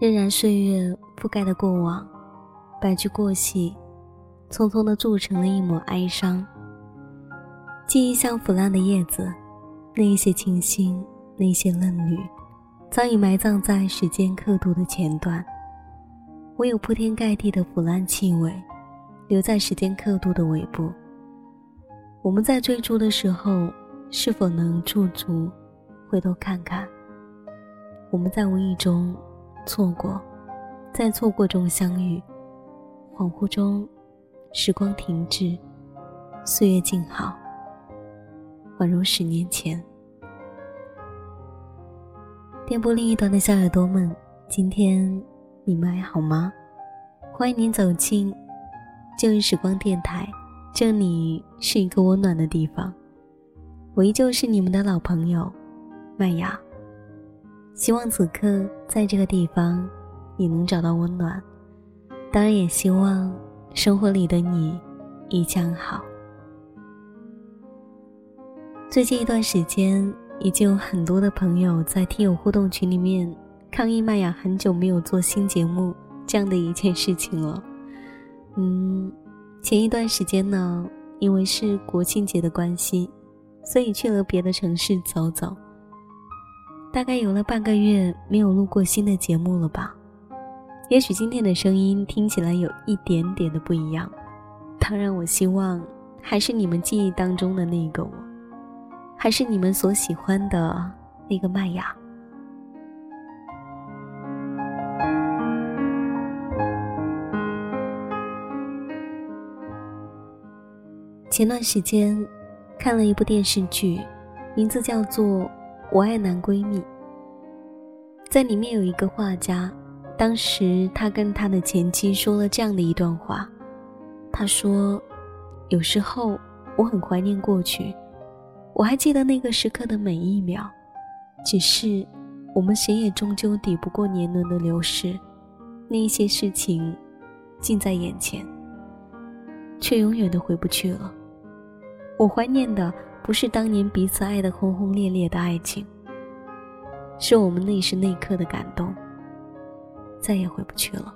荏苒岁月覆盖的过往，白驹过隙，匆匆的铸成了一抹哀伤。记忆像腐烂的叶子，那一些清新，那一些嫩绿，早已埋葬在时间刻度的前段。唯有铺天盖地的腐烂气味，留在时间刻度的尾部。我们在追逐的时候，是否能驻足，回头看看？我们在无意中错过，在错过中相遇，恍惚中，时光停滞，岁月静好，宛如十年前。电波另一端的小耳朵们，今天。你们还好吗？欢迎您走进旧日时光电台，这里是一个温暖的地方。我依旧是你们的老朋友麦雅。希望此刻在这个地方你能找到温暖，当然也希望生活里的你一切好。最近一段时间，已经有很多的朋友在听友互动群里面。抗议麦雅很久没有做新节目这样的一件事情了。嗯，前一段时间呢，因为是国庆节的关系，所以去了别的城市走走。大概有了半个月没有录过新的节目了吧？也许今天的声音听起来有一点点的不一样。当然，我希望还是你们记忆当中的那个我，还是你们所喜欢的那个麦雅。前段时间看了一部电视剧，名字叫做《我爱男闺蜜》。在里面有一个画家，当时他跟他的前妻说了这样的一段话：他说，有时候我很怀念过去，我还记得那个时刻的每一秒，只是我们谁也终究抵不过年轮的流逝，那一些事情近在眼前，却永远都回不去了。我怀念的不是当年彼此爱的轰轰烈烈的爱情，是我们那时那刻的感动，再也回不去了。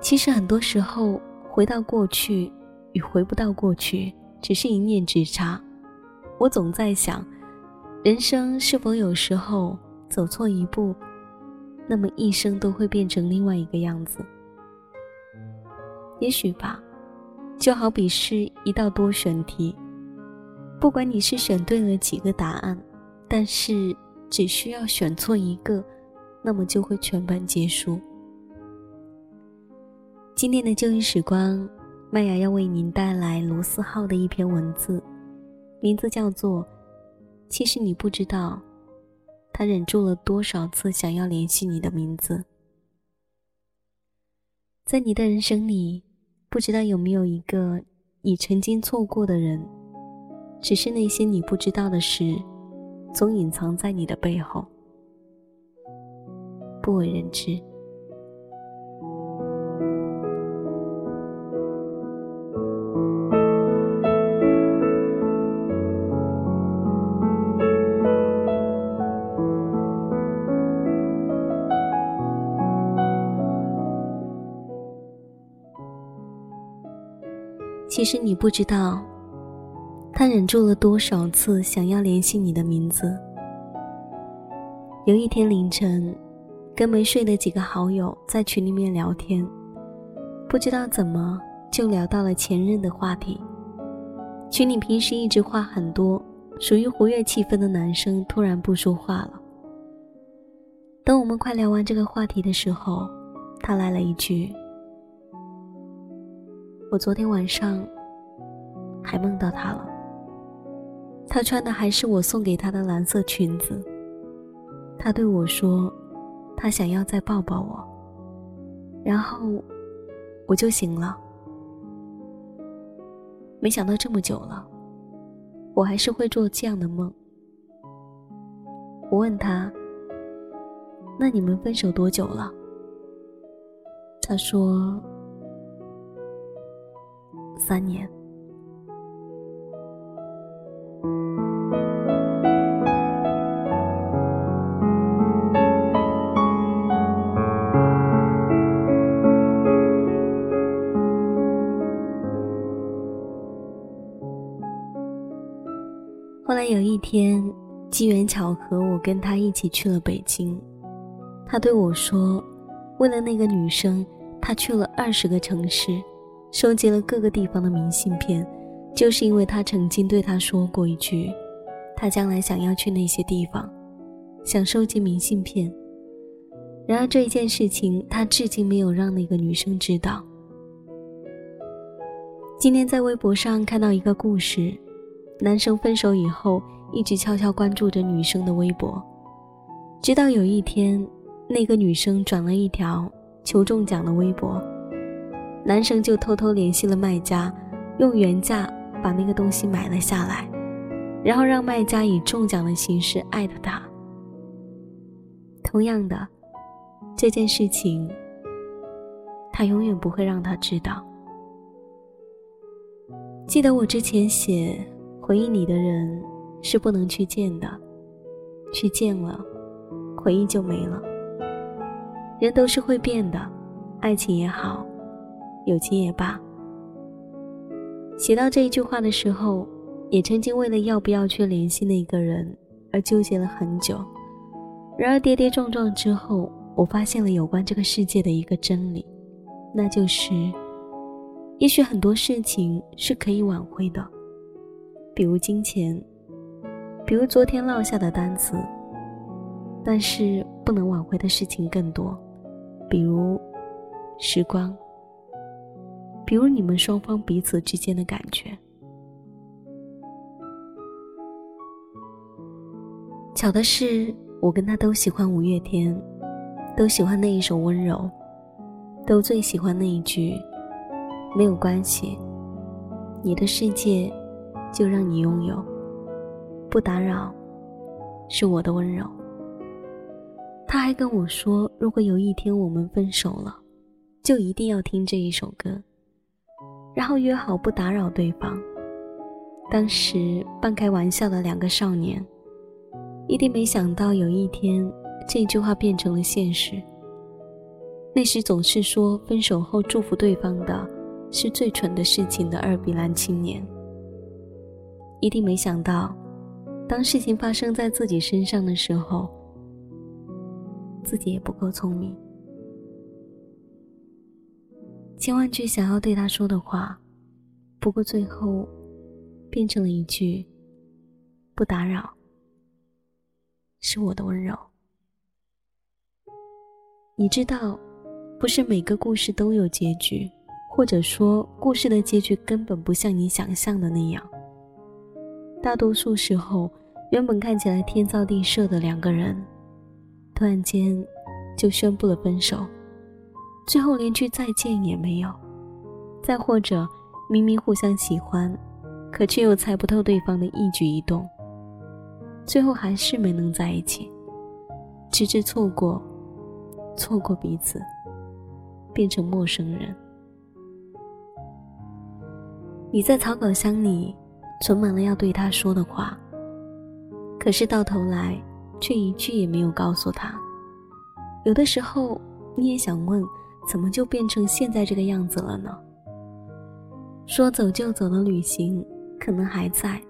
其实很多时候，回到过去与回不到过去，只是一念之差。我总在想，人生是否有时候走错一步，那么一生都会变成另外一个样子？也许吧。就好比是一道多选题，不管你是选对了几个答案，但是只需要选错一个，那么就会全盘皆输。今天的旧日时光，麦雅要为您带来罗思浩的一篇文字，名字叫做《其实你不知道，他忍住了多少次想要联系你的名字》。在你的人生里。不知道有没有一个你曾经错过的人，只是那些你不知道的事，总隐藏在你的背后，不为人知。其实你不知道，他忍住了多少次想要联系你的名字。有一天凌晨，跟没睡的几个好友在群里面聊天，不知道怎么就聊到了前任的话题。群里平时一直话很多、属于活跃气氛的男生突然不说话了。等我们快聊完这个话题的时候，他来了一句。我昨天晚上还梦到他了，他穿的还是我送给他的蓝色裙子。他对我说，他想要再抱抱我，然后我就醒了。没想到这么久了，我还是会做这样的梦。我问他：“那你们分手多久了？”他说。三年。后来有一天机缘巧合我跟他一起去了北京。他对我说为了那个女生他去了二十个城市收集了各个地方的明信片，就是因为他曾经对他说过一句，他将来想要去那些地方，想收集明信片。然而这一件事情，他至今没有让那个女生知道。今天在微博上看到一个故事。”男生分手以后，一直悄悄关注着女生的微博，直到有一天，那个女生转了一条求中奖的微博，男生就偷偷联系了卖家，用原价把那个东西买了下来，然后让卖家以中奖的形式艾特他。同样的，这件事情，他永远不会让他知道。记得我之前写。回忆你的人是不能去见的，去见了，回忆就没了。人都是会变的，爱情也好，友情也罢。写到这一句话的时候，也曾经为了要不要去联系那个人而纠结了很久。然而跌跌撞撞之后，我发现了有关这个世界的一个真理，那就是，也许很多事情是可以挽回的。比如金钱，比如昨天落下的单词，但是不能挽回的事情更多，比如时光，比如你们双方彼此之间的感觉。巧的是，我跟他都喜欢五月天，都喜欢那一首温柔，都最喜欢那一句“没有关系，你的世界”。就让你拥有，不打扰，是我的温柔。他还跟我说，如果有一天我们分手了，就一定要听这一首歌，然后约好不打扰对方。当时半开玩笑的两个少年，一定没想到有一天这句话变成了现实。那时总是说分手后祝福对方的是最蠢的事情的二比兰青年。一定没想到，当事情发生在自己身上的时候，自己也不够聪明。千万句想要对他说的话，不过最后变成了一句“不打扰”，是我的温柔。你知道，不是每个故事都有结局，或者说，故事的结局根本不像你想象的那样。大多数时候，原本看起来天造地设的两个人，突然间就宣布了分手，最后连句再见也没有。再或者，明明互相喜欢，可却又猜不透对方的一举一动，最后还是没能在一起，直至错过，错过彼此，变成陌生人。你在草稿箱里。存满了要对他说的话，可是到头来却一句也没有告诉他。有的时候你也想问，怎么就变成现在这个样子了呢？说走就走的旅行可能还在，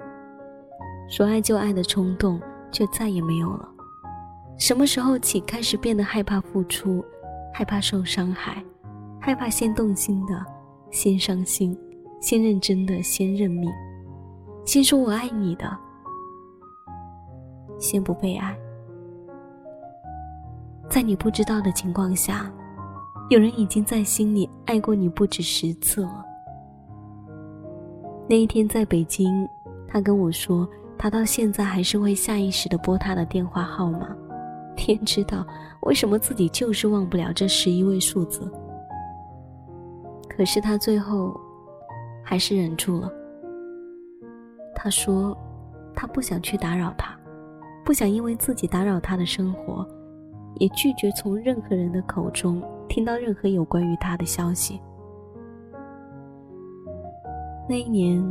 说爱就爱的冲动却再也没有了。什么时候起开始变得害怕付出，害怕受伤害，害怕先动心的先伤心，先认真的先认命？先说我爱你的，先不被爱。在你不知道的情况下，有人已经在心里爱过你不止十次了。那一天在北京，他跟我说，他到现在还是会下意识的拨他的电话号码。天知道为什么自己就是忘不了这十一位数字。可是他最后还是忍住了。他说：“他不想去打扰他，不想因为自己打扰他的生活，也拒绝从任何人的口中听到任何有关于他的消息。”那一年，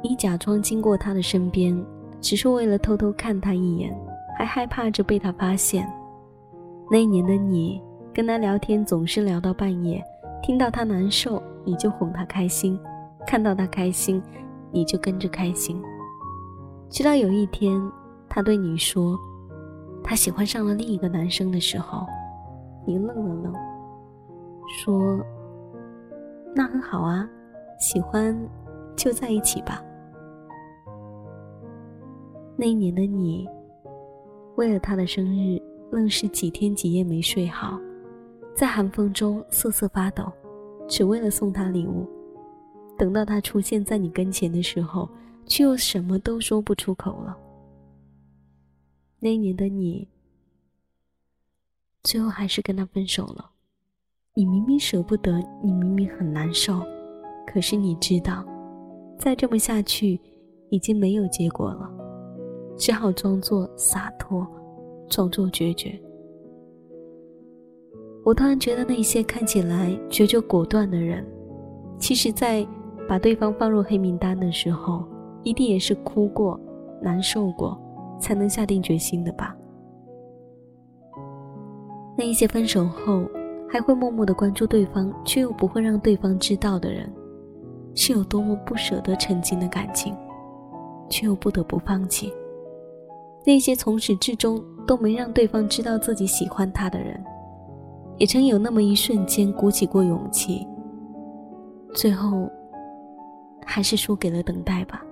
你假装经过他的身边，只是为了偷偷看他一眼，还害怕着被他发现。那一年的你，跟他聊天总是聊到半夜，听到他难受，你就哄他开心；看到他开心。你就跟着开心。直到有一天，他对你说他喜欢上了另一个男生的时候，你愣了愣，说：“那很好啊，喜欢就在一起吧。”那一年的你，为了他的生日，愣是几天几夜没睡好，在寒风中瑟瑟发抖，只为了送他礼物。等到他出现在你跟前的时候，却又什么都说不出口了。那一年的你，最后还是跟他分手了。你明明舍不得，你明明很难受，可是你知道，再这么下去，已经没有结果了，只好装作洒脱，装作决绝。我突然觉得，那些看起来决绝果断的人，其实，在把对方放入黑名单的时候，一定也是哭过、难受过，才能下定决心的吧。那一些分手后还会默默的关注对方，却又不会让对方知道的人，是有多么不舍得曾经的感情，却又不得不放弃。那些从始至终都没让对方知道自己喜欢他的人，也曾有那么一瞬间鼓起过勇气，最后。还是输给了等待吧。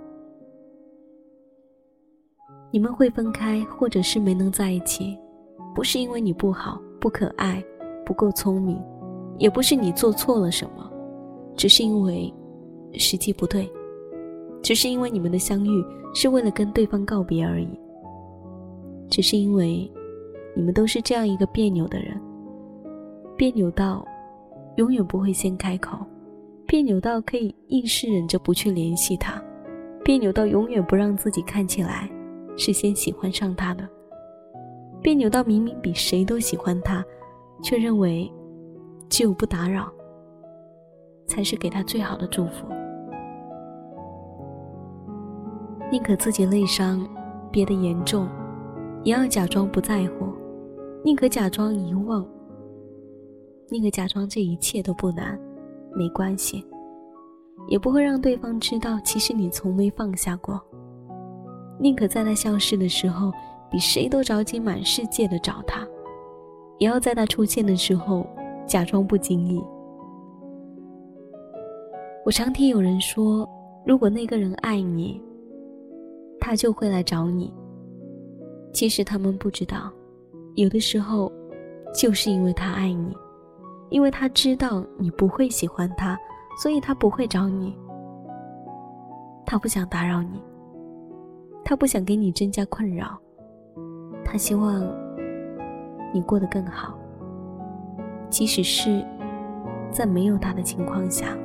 你们会分开，或者是没能在一起，不是因为你不好、不可爱、不够聪明，也不是你做错了什么，只是因为时机不对，只是因为你们的相遇是为了跟对方告别而已，只是因为你们都是这样一个别扭的人，别扭到永远不会先开口。别扭到可以硬是忍着不去联系他，别扭到永远不让自己看起来是先喜欢上他的，别扭到明明比谁都喜欢他，却认为只有不打扰才是给他最好的祝福。宁可自己内伤，憋得严重，也要假装不在乎；宁可假装遗忘，宁可假装这一切都不难。没关系，也不会让对方知道，其实你从没放下过。宁可在他消失的时候，比谁都着急，满世界的找他，也要在他出现的时候假装不经意。我常听有人说，如果那个人爱你，他就会来找你。其实他们不知道，有的时候，就是因为他爱你。因为他知道你不会喜欢他，所以他不会找你。他不想打扰你，他不想给你增加困扰，他希望你过得更好。即使是在没有他的情况下，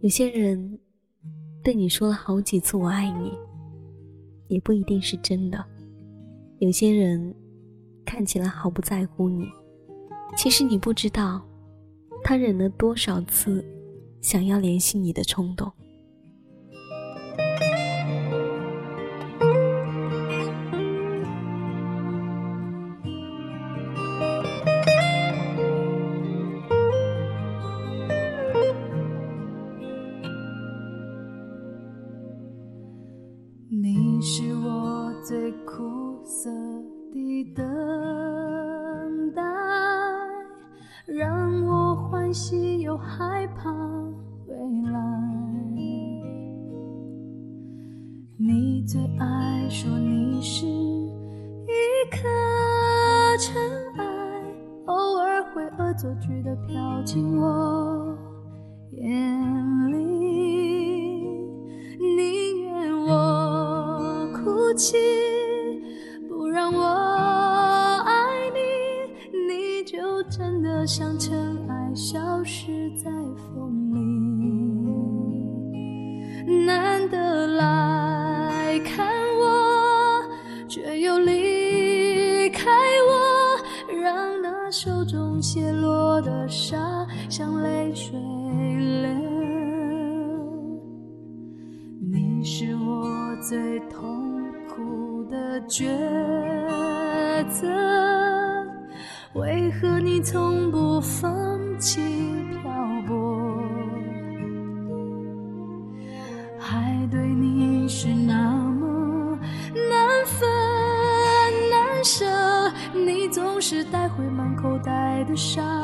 有些人对你说了好几次“我爱你”，也不一定是真的。有些人。看起来毫不在乎你，其实你不知道，他忍了多少次想要联系你的冲动。不让我爱你，你就真的。像尘埃消失在风里，难得来看我，却又离开我，让那手中泻落的沙像泪水抉择。为何你从不放弃漂泊？还对你是那么难分难舍，你总是带回满口袋的伤。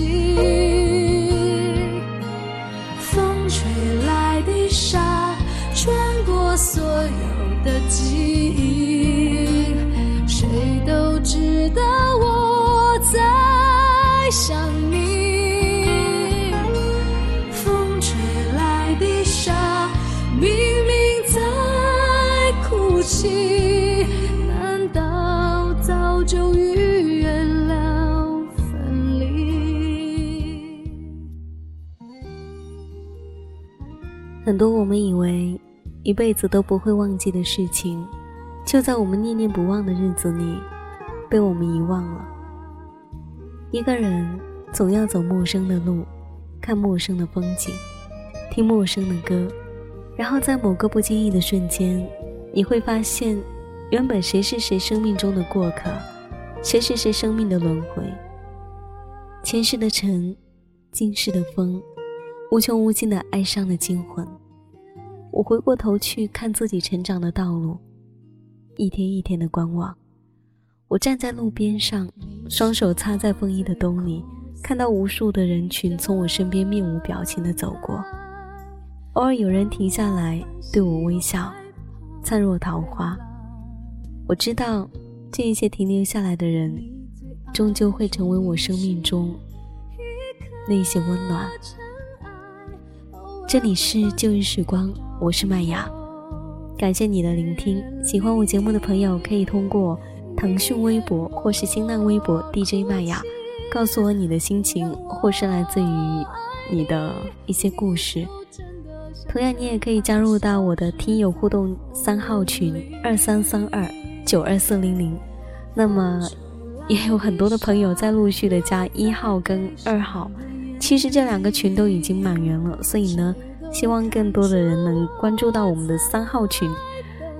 痕很多我们以为一辈子都不会忘记的事情，就在我们念念不忘的日子里，被我们遗忘了。一个人总要走陌生的路，看陌生的风景，听陌生的歌，然后在某个不经意的瞬间，你会发现，原本谁是谁生命中的过客，谁是谁生命的轮回。前世的尘，今世的风。无穷无尽的哀伤的惊魂。我回过头去看自己成长的道路，一天一天的观望。我站在路边上，双手插在风衣的兜里，看到无数的人群从我身边面无表情的走过。偶尔有人停下来对我微笑，灿若桃花。我知道，这一些停留下来的人，终究会成为我生命中那些温暖。这里是旧日时光，我是麦雅，感谢你的聆听。喜欢我节目的朋友，可以通过腾讯微博或是新浪微博 DJ 麦雅，告诉我你的心情，或是来自于你的一些故事。同样，你也可以加入到我的听友互动三号群二三三二九二四零零。那么，也有很多的朋友在陆续的加一号跟二号。其实这两个群都已经满员了，所以呢，希望更多的人能关注到我们的三号群。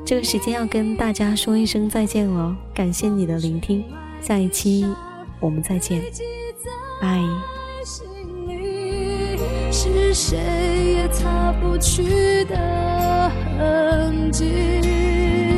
这个时间要跟大家说一声再见了，感谢你的聆听，下一期我们再见，拜。是谁也擦不去的痕迹。